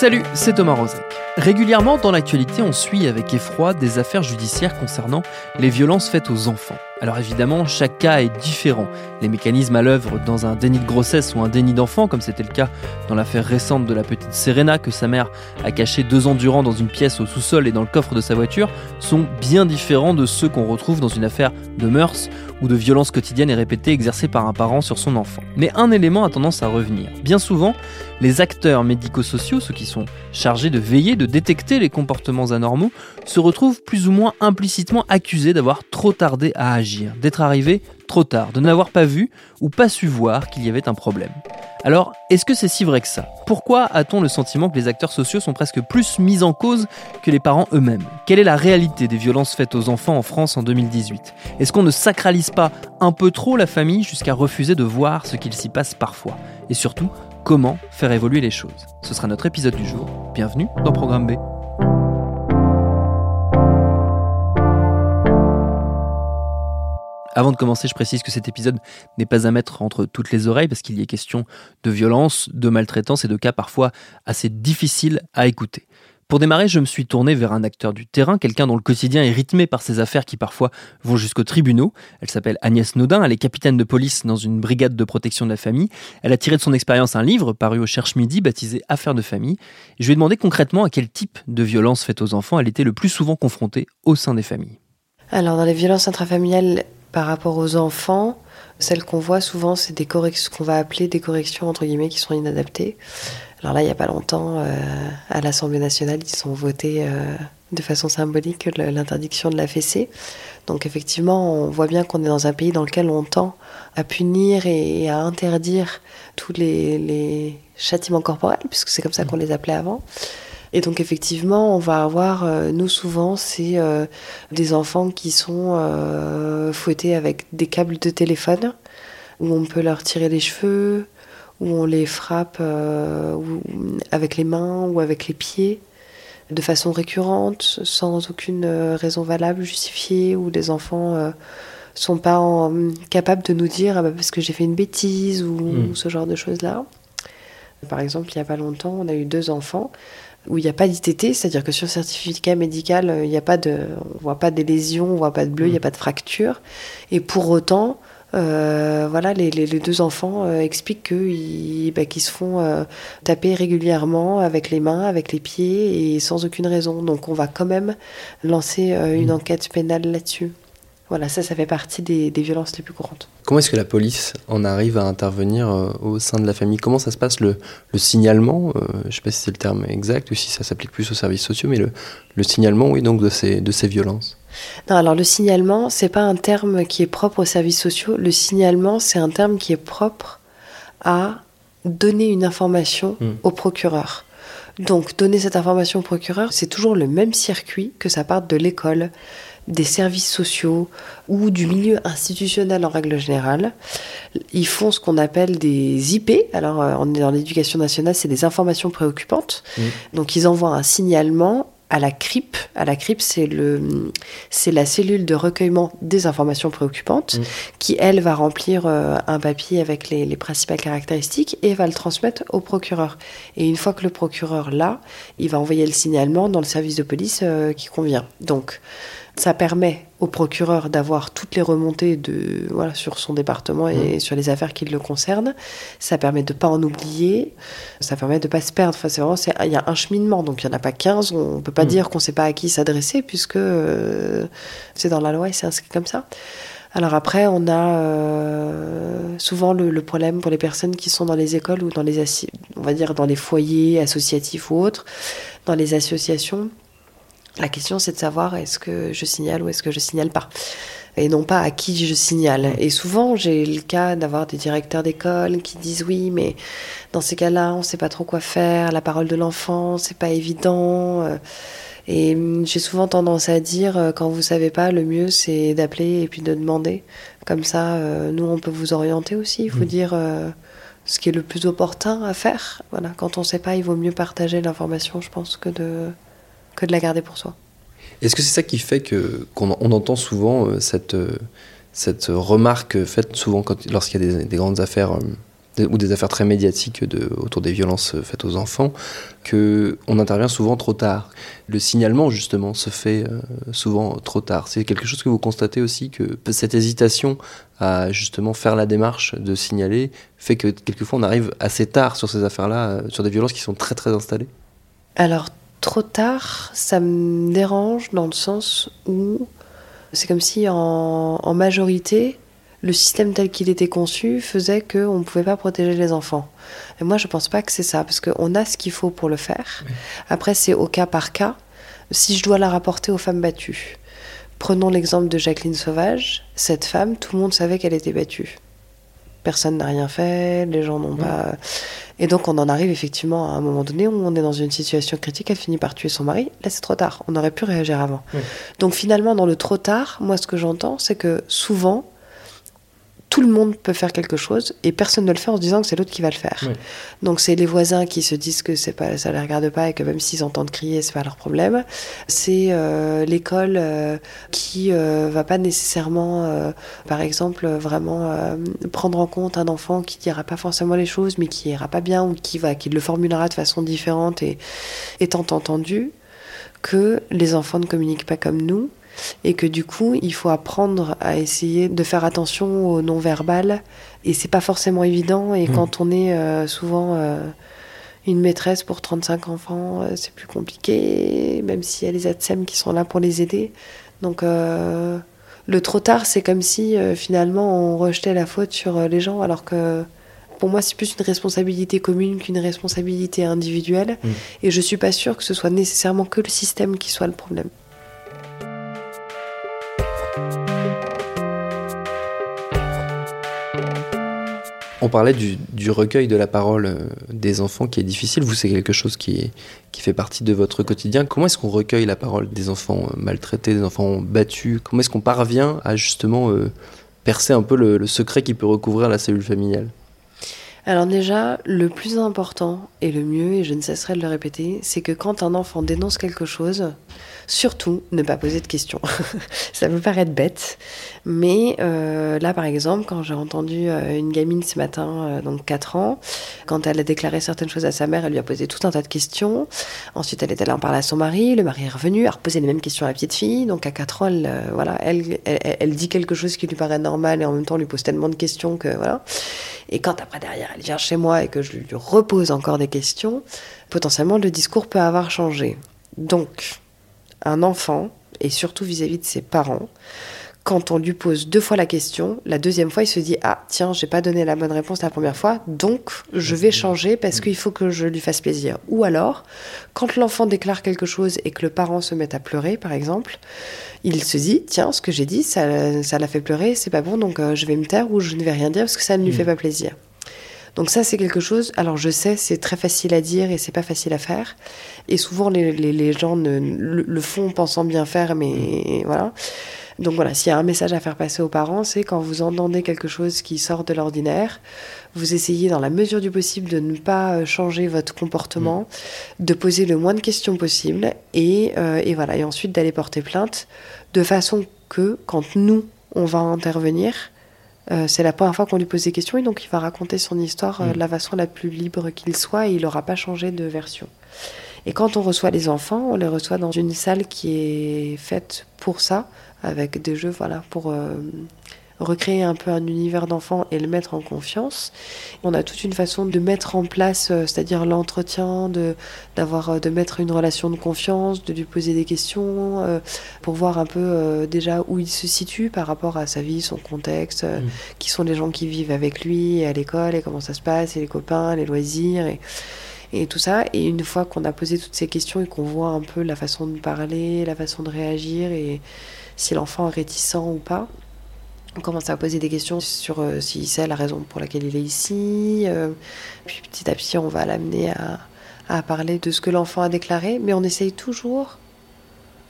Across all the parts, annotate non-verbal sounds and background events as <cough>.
Salut, c'est Thomas Rozek. Régulièrement dans l'actualité, on suit avec effroi des affaires judiciaires concernant les violences faites aux enfants. Alors évidemment, chaque cas est différent. Les mécanismes à l'œuvre dans un déni de grossesse ou un déni d'enfant, comme c'était le cas dans l'affaire récente de la petite Serena que sa mère a caché deux ans durant dans une pièce au sous-sol et dans le coffre de sa voiture, sont bien différents de ceux qu'on retrouve dans une affaire de mœurs ou de violence quotidienne et répétée exercée par un parent sur son enfant. Mais un élément a tendance à revenir. Bien souvent, les acteurs médico-sociaux, ceux qui sont chargés de veiller, de détecter les comportements anormaux, se retrouvent plus ou moins implicitement accusés d'avoir trop tardé à agir d'être arrivé trop tard, de n'avoir pas vu ou pas su voir qu'il y avait un problème. Alors, est-ce que c'est si vrai que ça? Pourquoi a-t-on le sentiment que les acteurs sociaux sont presque plus mis en cause que les parents eux-mêmes? Quelle est la réalité des violences faites aux enfants en France en 2018 Est-ce qu'on ne sacralise pas un peu trop la famille jusqu'à refuser de voir ce qu'il s'y passe parfois? Et surtout, comment faire évoluer les choses? Ce sera notre épisode du jour. Bienvenue dans Programme B. Avant de commencer, je précise que cet épisode n'est pas à mettre entre toutes les oreilles parce qu'il y est question de violence, de maltraitance et de cas parfois assez difficiles à écouter. Pour démarrer, je me suis tourné vers un acteur du terrain, quelqu'un dont le quotidien est rythmé par ces affaires qui parfois vont jusqu'aux tribunaux. Elle s'appelle Agnès Naudin, elle est capitaine de police dans une brigade de protection de la famille. Elle a tiré de son expérience un livre paru au Cherche Midi baptisé Affaires de famille. Je lui ai demandé concrètement à quel type de violence faite aux enfants elle était le plus souvent confrontée au sein des familles. Alors dans les violences intrafamiliales, par rapport aux enfants, celles qu'on voit souvent, c'est des corrections, qu'on va appeler des corrections entre guillemets qui sont inadaptées. Alors là, il n'y a pas longtemps, euh, à l'Assemblée nationale, ils ont voté euh, de façon symbolique l'interdiction de la fessée. Donc effectivement, on voit bien qu'on est dans un pays dans lequel on tend à punir et à interdire tous les, les châtiments corporels, puisque c'est comme ça qu'on les appelait avant. Et donc effectivement, on va avoir, euh, nous souvent, c'est euh, des enfants qui sont euh, fouettés avec des câbles de téléphone, où on peut leur tirer les cheveux, où on les frappe avec les mains ou avec les pieds, de façon récurrente, sans aucune raison valable, justifiée, où les enfants sont pas capables de nous dire ah bah, parce que j'ai fait une bêtise ou, hmm. ce genre de choses-là. Par exemple, il n'y a pas longtemps, on a eu deux enfants où il n'y a pas d'ITT, c'est-à-dire que sur le certificat médical, euh, il n'y a pas de, on voit pas des lésions, on voit pas de bleu, il n'y a mm. pas de fracture. Et pour autant, euh, voilà, les, deux enfants euh, expliquent qu'ils bah, se font taper régulièrement avec les mains, avec les pieds et sans aucune raison. Donc on va quand même lancer une mm. enquête pénale là-dessus. Voilà, ça, ça fait partie des, violences les plus courantes. Comment est-ce que la police en arrive à intervenir euh, au sein de la famille? Comment ça se passe le, signalement euh, Je ne sais pas si c'est le terme exact ou si ça s'applique plus aux services sociaux, mais le, signalement, oui, donc de ces, de ces violences? Non, alors le signalement, c'est pas un terme qui est propre aux services sociaux. Le signalement, c'est un terme qui est propre à donner une information hmm. au procureur. Donc, donner cette information au procureur, c'est toujours le même circuit que ça parte de l'école, des services sociaux ou du milieu institutionnel en règle générale. Ils font ce qu'on appelle des IP. Alors, euh, on est dans l'éducation nationale, c'est des informations préoccupantes. Mmh. Donc, ils envoient un signalement à la CRIP. À la CRIP, c'est le, c'est la cellule de recueillement des informations préoccupantes mmh. qui, elle, va remplir euh, un papier avec les, les, principales caractéristiques et va le transmettre au procureur. Et une fois que le procureur l'a, il va envoyer le signalement dans le service de police euh, qui convient. Donc, ça permet au procureur d'avoir toutes les remontées de, voilà, sur son département et mmh. sur les affaires qui le concernent. Ça permet de ne pas en oublier. Ça permet de ne pas se perdre. Enfin, c'est vraiment, il y a un cheminement. Donc, il n'y en a pas 15. On ne peut pas mmh. dire qu'on ne sait pas à qui s'adresser puisque euh, c'est dans la loi et c'est inscrit comme ça. Alors après, on a euh, souvent le, le, problème pour les personnes qui sont dans les écoles ou dans les, on va dire dans les foyers associatifs ou autres, dans les associations La question, c'est de savoir est-ce que je signale ou est-ce que je signale pas et non pas à qui je signale. Et souvent, j'ai le cas d'avoir des directeurs d'école qui disent oui, mais dans ces cas-là, on ne sait pas trop quoi faire, la parole de l'enfant, c'est pas évident. Euh. Et hum, j'ai souvent tendance à dire, euh, quand vous savez pas, le mieux c'est d'appeler et puis de demander. Comme ça, euh, nous, on peut vous orienter aussi, vous mmh. dire ce qui est le plus opportun à faire. Voilà, quand on ne sait pas, il vaut mieux partager l'information, je pense, que de, que de la garder pour soi. Est-ce que c'est ça qui fait que qu'on on entend souvent euh, cette euh, cette remarque faite souvent lorsqu'il y a des, grandes affaires euh, ou des affaires très médiatiques de, autour des violences faites aux enfants, que on intervient souvent trop tard? Le signalement justement se fait souvent trop tard. C'est quelque chose que vous constatez aussi que cette hésitation à justement faire la démarche de signaler fait que quelquefois on arrive assez tard sur ces affaires-là, sur des violences qui sont très très installées? Alors trop tard, ça me dérange dans le sens où c'est comme si en, majorité, le système tel qu'il était conçu faisait qu'on ne pouvait pas protéger les enfants. Et moi, je ne pense pas que c'est ça, parce qu'on a ce qu'il faut pour le faire. Après, c'est au cas par cas. Si je dois la rapporter aux femmes battues, prenons l'exemple de Jacqueline Sauvage. Cette femme, tout le monde savait qu'elle était battue. Personne n'a rien fait, les gens n'ont pas. Et donc on en arrive effectivement à un moment donné où on est dans une situation critique, elle finit par tuer son mari. Là c'est trop tard, on aurait pu réagir avant. Donc finalement dans le trop tard, moi ce que j'entends c'est que souvent tout le monde peut faire quelque chose et personne ne le fait en se disant que c'est l'autre qui va le faire. Donc c'est les voisins qui se disent que c'est pas, ça les regarde pas et que même s'ils entendent crier, c'est pas leur problème. C'est euh, l'école euh, qui euh, va pas nécessairement, par exemple, vraiment prendre en compte un enfant qui dira pas forcément les choses, mais qui ira pas bien ou qui va, qui le formulera de façon différente et étant entendu que les enfants ne communiquent pas comme nous et que du coup, il faut apprendre à essayer de faire attention au non-verbal. Et c'est pas forcément évident. Et mmh. quand on est euh, souvent euh, une maîtresse pour 35 enfants, euh, c'est plus compliqué, même s'il y a les ATSEM qui sont là pour les aider. Donc, le trop tard, c'est comme si finalement on rejetait la faute sur les gens, alors que pour moi, c'est plus une responsabilité commune qu'une responsabilité individuelle. Mmh. Et je suis pas sûre que ce soit nécessairement que le système qui soit le problème. On parlait du, recueil de la parole euh, des enfants qui est difficile. Vous, c'est quelque chose qui, fait partie de votre quotidien. Comment est-ce qu'on recueille la parole des enfants euh, maltraités, des enfants battus? Comment est-ce qu'on parvient à justement euh, percer un peu le, secret qui peut recouvrir la cellule familiale? Alors déjà, le plus important et le mieux, et je ne cesserai de le répéter, c'est que quand un enfant dénonce quelque chose, Surtout, ne pas poser de questions. <laughs> ça peut paraître bête, mais euh, là, par exemple, quand j'ai entendu euh, une gamine ce matin, euh, donc 4 ans, quand elle a déclaré certaines choses à sa mère, elle lui a posé tout un tas de questions. Ensuite, elle est allée en parler à son mari. Le mari est revenu, a reposé les mêmes questions à la petite fille. Donc à 4 ans, elle, voilà, elle, dit quelque chose qui lui paraît normal et en même temps lui pose tellement de questions que voilà. Et quand après derrière, elle vient chez moi et que je lui repose encore des questions, potentiellement le discours peut avoir changé. Donc, un enfant, et surtout vis-à-vis de ses parents, quand on lui pose deux fois la question, la deuxième fois, il se dit Ah, tiens, j'ai pas donné la bonne réponse la première fois, donc je vais changer parce qu'il faut que je lui fasse plaisir. Ou alors, quand l'enfant déclare quelque chose et que le parent se met à pleurer, par exemple, il se dit Tiens, ce que j'ai dit, ça, l'a fait pleurer, c'est pas bon, donc euh, je vais me taire ou je ne vais rien dire parce que ça ne lui fait mm. pas plaisir. Donc ça, c'est quelque chose. Alors je sais, c'est très facile à dire et c'est pas facile à faire. Et souvent, les, les, gens ne, le, font pensant bien faire, mais voilà. Donc voilà, s'il y a un message à faire passer aux parents, c'est quand vous entendez quelque chose qui sort de l'ordinaire, vous essayez dans la mesure du possible de ne pas euh, changer votre comportement, mm. de poser le moins de questions possible et, euh, et voilà, et ensuite d'aller porter plainte de façon que quand nous on va intervenir, euh, c'est la première fois qu'on lui pose des questions et donc il va raconter son histoire euh, mm. de la façon la plus libre qu'il soit et il n'aura pas changé de version. Et quand on reçoit les enfants, on les reçoit dans une salle qui est faite pour ça, avec des jeux, voilà, pour euh, recréer un peu un univers d'enfant et le mettre en confiance. On a toute une façon de mettre en place, euh, c'est-à-dire l'entretien, de d'avoir, euh, de mettre une relation de confiance, de lui poser des questions euh, pour voir un peu déjà où il se situe par rapport à sa vie, son contexte, mm. qui sont les gens qui vivent avec lui à l'école et comment ça se passe, et les copains, les loisirs. Et, et tout ça. Et une fois qu'on a posé toutes ces questions et qu'on voit un peu la façon de parler, la façon de réagir et si l'enfant est réticent ou pas, on commence à poser des questions sur euh, si c'est la raison pour laquelle il est ici. Euh, puis petit à petit, on va l'amener à, à parler de ce que l'enfant a déclaré, mais on essaye toujours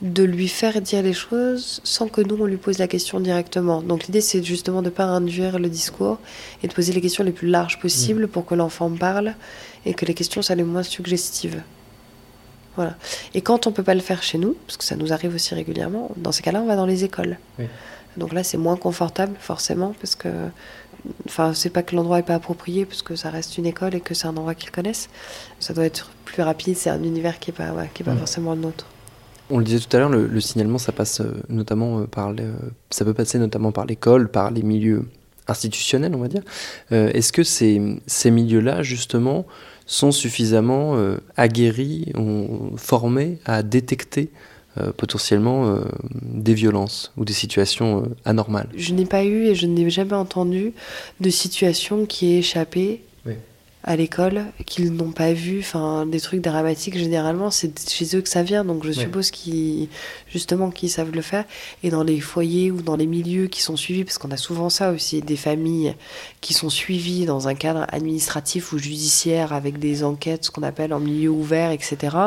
de lui faire dire les choses sans que nous on lui pose la question directement. Donc l'idée c'est justement de ne pas induire le discours et de poser les questions les plus larges possibles pour que l'enfant parle et que les questions soient les moins suggestives. Voilà. Et quand on peut pas le faire chez nous, parce que ça nous arrive aussi régulièrement, dans ces cas-là on va dans les écoles. Donc là c'est moins confortable forcément parce que enfin c'est pas que l'endroit est pas approprié parce que ça reste une école et que c'est un endroit qu'ils connaissent. Ça doit être plus rapide, c'est un univers qui est pas qui est pas forcément le nôtre. On le disait tout à l'heure, le, signalement, ça passe euh, notamment euh, par, ça peut passer notamment par l'école, par les milieux institutionnels, on va dire. Euh, est-ce que ces, ces milieux-là, justement, sont suffisamment aguerris, formés à détecter potentiellement des violences ou des situations anormales. Je n'ai pas eu et je n'ai jamais entendu de situation qui ait échappé à l'école qu'ils n'ont pas vu. Enfin, des trucs dramatiques, généralement, c'est chez eux que ça vient. Donc, je suppose qu'ils, justement, qu'ils savent le faire. Et dans les foyers ou dans les milieux qui sont suivis, parce qu'on a souvent ça aussi, des familles qui sont suivies dans un cadre administratif ou judiciaire avec des enquêtes, ce qu'on appelle en milieu ouvert, etc.,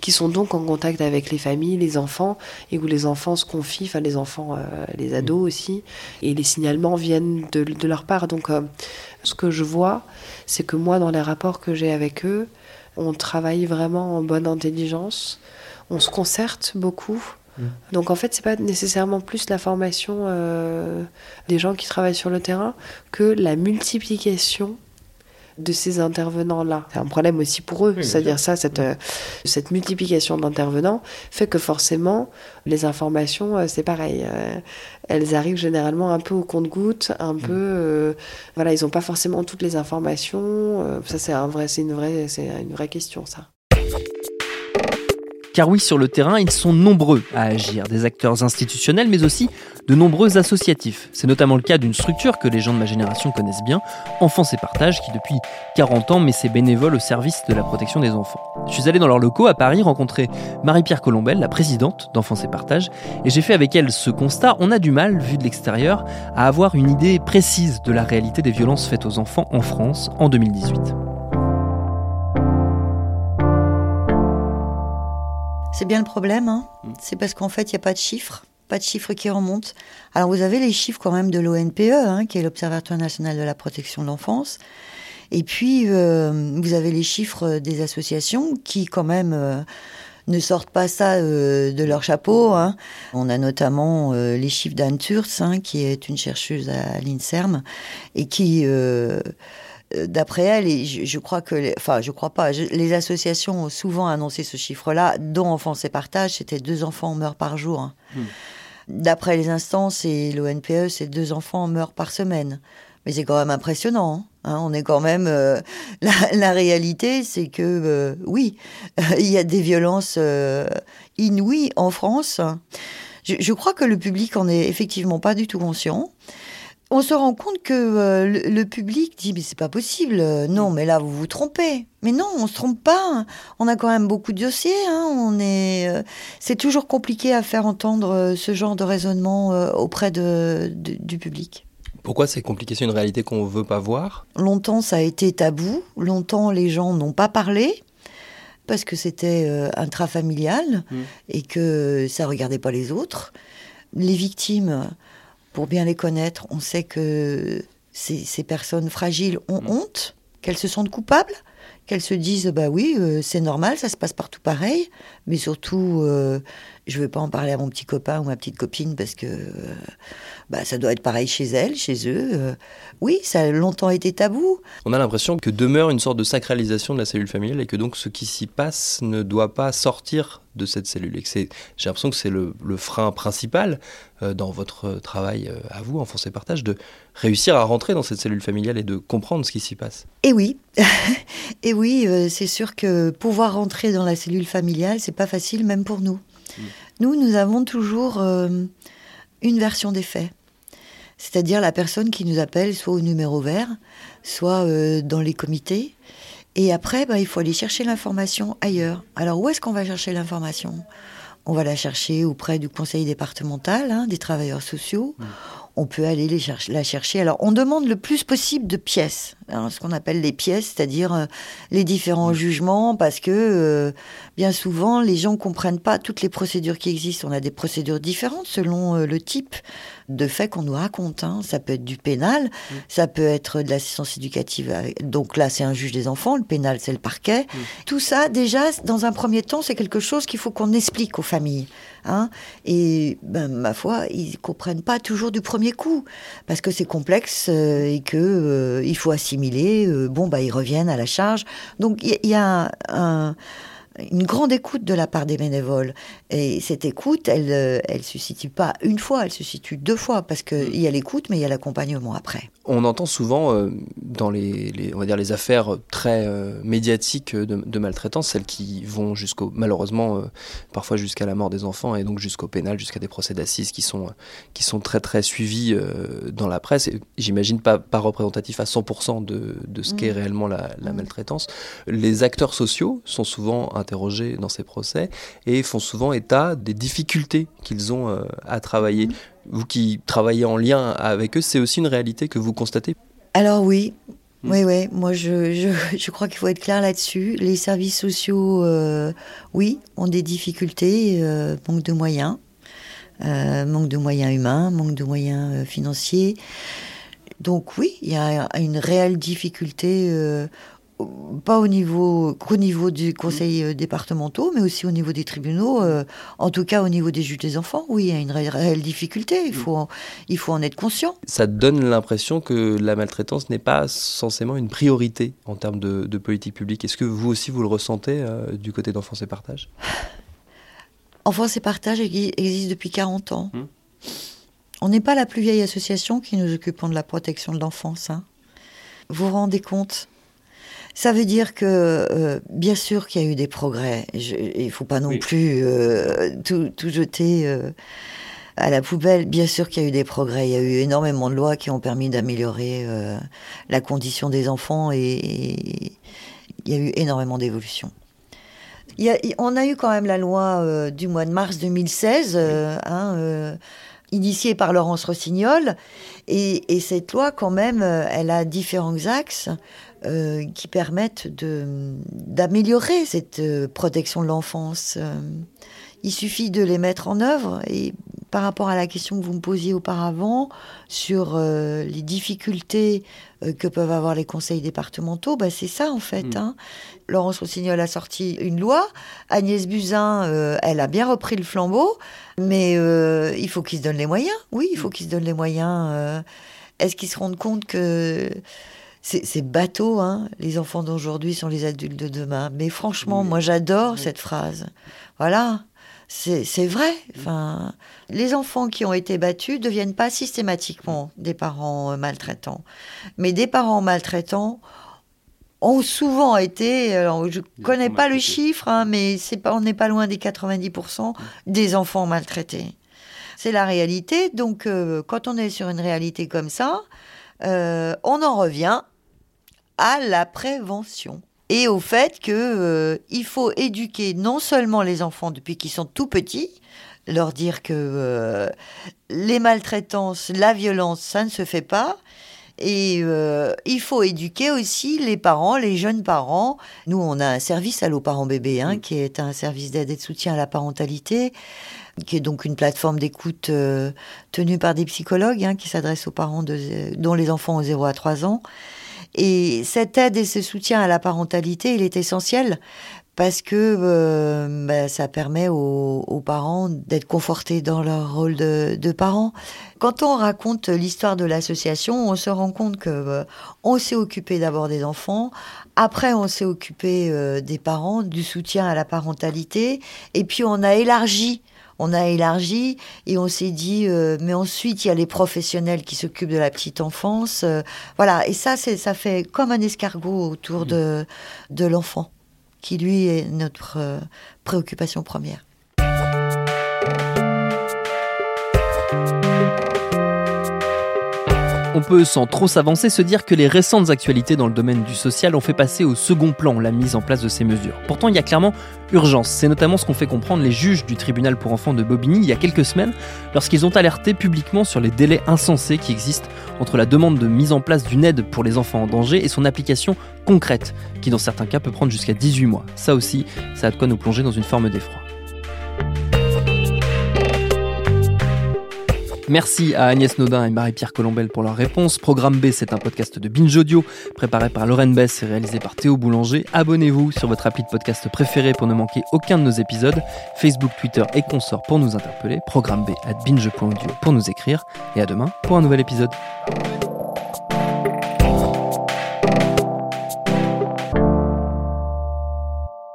qui sont donc en contact avec les familles, les enfants, et où les enfants se confient, enfin, les enfants, euh, les ados aussi, et les signalements viennent de, de leur part. Donc, euh, ce que je vois, c'est que moi, dans les rapports que j'ai avec eux, on travaille vraiment en bonne intelligence, on se concerte beaucoup. Mmh. Donc en fait, c'est pas nécessairement plus la formation euh, des gens qui travaillent sur le terrain que la multiplication de ces intervenants-là. C'est un problème aussi pour eux, c'est-à-dire ça, cette, euh, cette multiplication d'intervenants fait que forcément, les informations, euh, c'est pareil, euh, elles arrivent généralement un peu au compte-goutte, un mm. peu, voilà, ils n'ont pas forcément toutes les informations. ça, c'est un vrai, c'est une vraie, c'est une vraie question, ça. Car oui, sur le terrain, ils sont nombreux à agir, des acteurs institutionnels, mais aussi de nombreux associatifs. C'est notamment le cas d'une structure que les gens de ma génération connaissent bien, Enfance et Partage, qui depuis 40 ans met ses bénévoles au service de la protection des enfants. Je suis allé dans leurs locaux à Paris rencontrer Marie-Pierre Colombel, la présidente d'Enfance et Partage, et j'ai fait avec elle ce constat. On a du mal, vu de l'extérieur, à avoir une idée précise de la réalité des violences faites aux enfants en France en 2018. C'est bien le problème. Hein. Mm. C'est parce qu'en fait, il n'y a pas de chiffres, pas de chiffres qui remontent. Alors, vous avez les chiffres quand même de l'ONPE, hein, qui est l'Observatoire national de la protection de l'enfance. Et puis, euh, vous avez les chiffres des associations qui, quand même, euh, ne sortent pas ça euh, de leur chapeau. Hein. On a notamment les chiffres d'Anne Turz, qui est une chercheuse à l'INSERM, et qui euh, d'après elle, et je, crois que, enfin, je crois pas, les associations ont souvent annoncé ce chiffre-là, dont Enfance et Partage, c'était deux enfants meurent par jour. Hein. Hmm. D'après les instances et l'ONPE, c'est deux enfants meurent par semaine. Mais c'est quand même impressionnant. Hein. on est quand même. Euh, <laughs> la, réalité, c'est que euh, oui, <laughs> il y a des violences inouïes en France. Je, je, crois que le public en est effectivement pas du tout conscient on se rend compte que euh, le, public dit mais c'est pas possible, euh, non mais là vous vous trompez. Mais non, on se trompe pas. On a quand même beaucoup de dossiers. Hein. On est, euh, c'est toujours compliqué à faire entendre ce genre de raisonnement auprès du public. Pourquoi c'est compliqué? C'est une réalité qu'on veut pas voir? Longtemps ça a été tabou. Longtemps les gens n'ont pas parlé parce que c'était intrafamilial mmh. et que ça regardait pas les autres. Les victimes pour bien les connaître, on sait que ces, personnes fragiles ont mm. honte, qu'elles se sentent coupables, qu'elles se disent bah oui, euh, c'est normal, ça se passe partout pareil, mais surtout, euh, je ne veux pas en parler à mon petit copain ou ma petite copine parce que euh, bah, ça doit être pareil chez elles, chez eux. oui, ça a longtemps été tabou. On a l'impression que demeure une sorte de sacralisation de la cellule familiale et que donc ce qui s'y passe ne doit pas sortir de cette cellule. Et j'ai l'impression que c'est le, frein principal dans votre travail à vous, Enfance et Partage, de réussir à rentrer dans cette cellule familiale et de comprendre ce qui s'y passe. Et oui, <laughs> et oui, euh, c'est sûr que pouvoir rentrer dans la cellule familiale, c'est pas facile, même pour nous. Mm. Nous, nous avons toujours une version des faits. C'est-à-dire la personne qui nous appelle soit au numéro vert, soit dans les comités, Et après, bah, il faut aller chercher l'information ailleurs. Alors où est-ce qu'on va chercher l'information? On va la chercher auprès du conseil départemental, hein, des travailleurs sociaux. Mmh on peut aller les la chercher. Alors, on demande le plus possible de pièces, hein, ce qu'on appelle les pièces, c'est-à-dire euh, les différents jugements, parce que euh, bien souvent, les gens comprennent pas toutes les procédures qui existent. On a des procédures différentes selon euh, le type de fait qu'on nous raconte. Hein. Ça peut être du pénal, mm. ça peut être de l'assistance éducative. Donc là, c'est un juge des enfants, le pénal, c'est le parquet. Mm. Tout ça, déjà, dans un premier temps, c'est quelque chose qu'il faut qu'on explique aux familles. Hein. Et ben, ma foi, ils comprennent pas toujours du premier coup, parce que c'est complexe euh, et que euh, il faut assimiler. Euh, bon, bah, ils reviennent à la charge. Donc il y, a un une grande écoute de la part des bénévoles. Et cette écoute, elle ne se situe pas une fois, elle se situe deux fois, parce qu'il y a l'écoute, mais il y a l'accompagnement après. On entend souvent euh, dans les, on va dire les affaires très euh, médiatiques de, maltraitance, celles qui vont jusqu'au, malheureusement, parfois jusqu'à la mort des enfants, et donc jusqu'au pénal, jusqu'à des procès d'assises qui sont, qui sont très très suivis dans la presse. J'imagine pas, pas représentatif à 100% de, de ce qu'est mmh. réellement la, la, mmh. maltraitance. Les acteurs sociaux sont souvent interrogés dans ces procès et font souvent état des difficultés qu'ils ont euh, à travailler. Mhm. Vous qui travaillez en lien avec eux, c'est aussi une réalité que vous constatez Alors oui, mhm. Oui, oui, moi je, je, je crois qu'il faut être clair là-dessus. Les services sociaux, euh, oui, ont des difficultés, euh, manque de moyens, manque de moyens humains, manque de moyens financiers. Donc oui, il y a une réelle difficulté pas au niveau qu'au niveau du conseil euh, départemental, mais aussi au niveau des tribunaux, euh, en tout cas au niveau des juges des enfants, oui, il y a une réelle difficulté, il faut, en, il faut en être conscient. Ça donne l'impression que la maltraitance n'est pas censément une priorité en termes de, politique publique. Est-ce que vous aussi vous le ressentez euh, du côté d'Enfance et Partage? <sighs> Enfance et Partage existe depuis 40 ans. Hum. On n'est pas la plus vieille association qui nous occupons de la protection de l'enfance. Hein. Vous vous rendez compte? Ça veut dire que, euh, bien sûr qu'il y a eu des progrès. il ne faut pas non plus euh, tout, jeter euh, à la poubelle. Bien sûr qu'il y a eu des progrès. Il y a eu énormément de lois qui ont permis d'améliorer la condition des enfants et, il y a eu énormément d'évolutions. on a eu quand même la loi du mois de mars 2016, hein, initiée par Laurence Rossignol. Et, et, cette loi, quand même, elle a différents axes. Euh, qui permettent d'améliorer cette euh, protection de l'enfance. Euh, il suffit de les mettre en œuvre et par rapport à la question que vous me posiez auparavant sur les difficultés que peuvent avoir les conseils départementaux, bah c'est ça en fait. Hmm. Hein. Laurence Rossignol a sorti une loi, Agnès Buzyn, elle a bien repris le flambeau, mais il faut qu'ils se donnent les moyens. Oui, il faut hmm. qu'ils se donnent les moyens. Est-ce qu'ils se rendent compte que c'est bateau, hein. Les enfants d'aujourd'hui sont les adultes de demain. Mais franchement, moi, j'adore cette phrase. Voilà. C'est vrai. Enfin, les enfants qui ont été battus ne deviennent pas systématiquement des parents euh, maltraitants. Mais des parents maltraitants ont souvent été, je ne connais pas le chiffre, hein, mais pas, on n'est pas loin des 90% des enfants maltraités. C'est la réalité. Donc, euh, quand on est sur une réalité comme ça, euh, on en revient à la prévention et au fait que euh, il faut éduquer non seulement les enfants depuis qu'ils sont tout petits, leur dire que euh, les maltraitances, la violence, ça ne se fait pas. Et euh, il faut éduquer aussi les parents, les jeunes parents. Nous, on a un service Allo Parents Bébés, hein, qui est un service d'aide et de soutien à la parentalité, qui est donc une plateforme d'écoute tenue par des psychologues hein, qui s'adresse aux parents de, dont les enfants ont 0 à 3 ans. Et cette aide et ce soutien à la parentalité, il est essentiel parce que euh, bah, ça permet aux, parents d'être confortés dans leur rôle de, parents. Quand on raconte l'histoire de l'association, on se rend compte que euh, on s'est occupé d'abord des enfants, après on s'est occupé euh, des parents, du soutien à la parentalité, et puis on a élargi on a élargi et on s'est dit, euh, mais ensuite il y a les professionnels qui s'occupent de la petite enfance, euh, voilà. Et ça, c'est, ça fait comme un escargot autour de, de l'enfant, qui lui est notre euh, préoccupation première. On peut, sans trop s'avancer, se dire que les récentes actualités dans le domaine du social ont fait passer au second plan la mise en place de ces mesures. Pourtant, il y a clairement urgence. C'est notamment ce qu'ont fait comprendre les juges du tribunal pour enfants de Bobigny il y a quelques semaines, lorsqu'ils ont alerté publiquement sur les délais insensés qui existent entre la demande de mise en place d'une aide pour les enfants en danger et son application concrète, qui dans certains cas peut prendre jusqu'à 18 mois. Ça aussi, ça a de quoi nous plonger dans une forme d'effroi. Merci à Agnès Naudin et Marie-Pierre Colombel pour leur réponse. Programme B, c'est un podcast de Binge Audio préparé par Lorraine Bess et réalisé par Théo Boulanger. Abonnez-vous sur votre appli de podcast préféré pour ne manquer aucun de nos épisodes. Facebook, Twitter et consorts pour nous interpeller. Programme B at binge.audio pour nous écrire. Et à demain pour un nouvel épisode.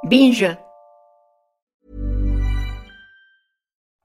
Binge.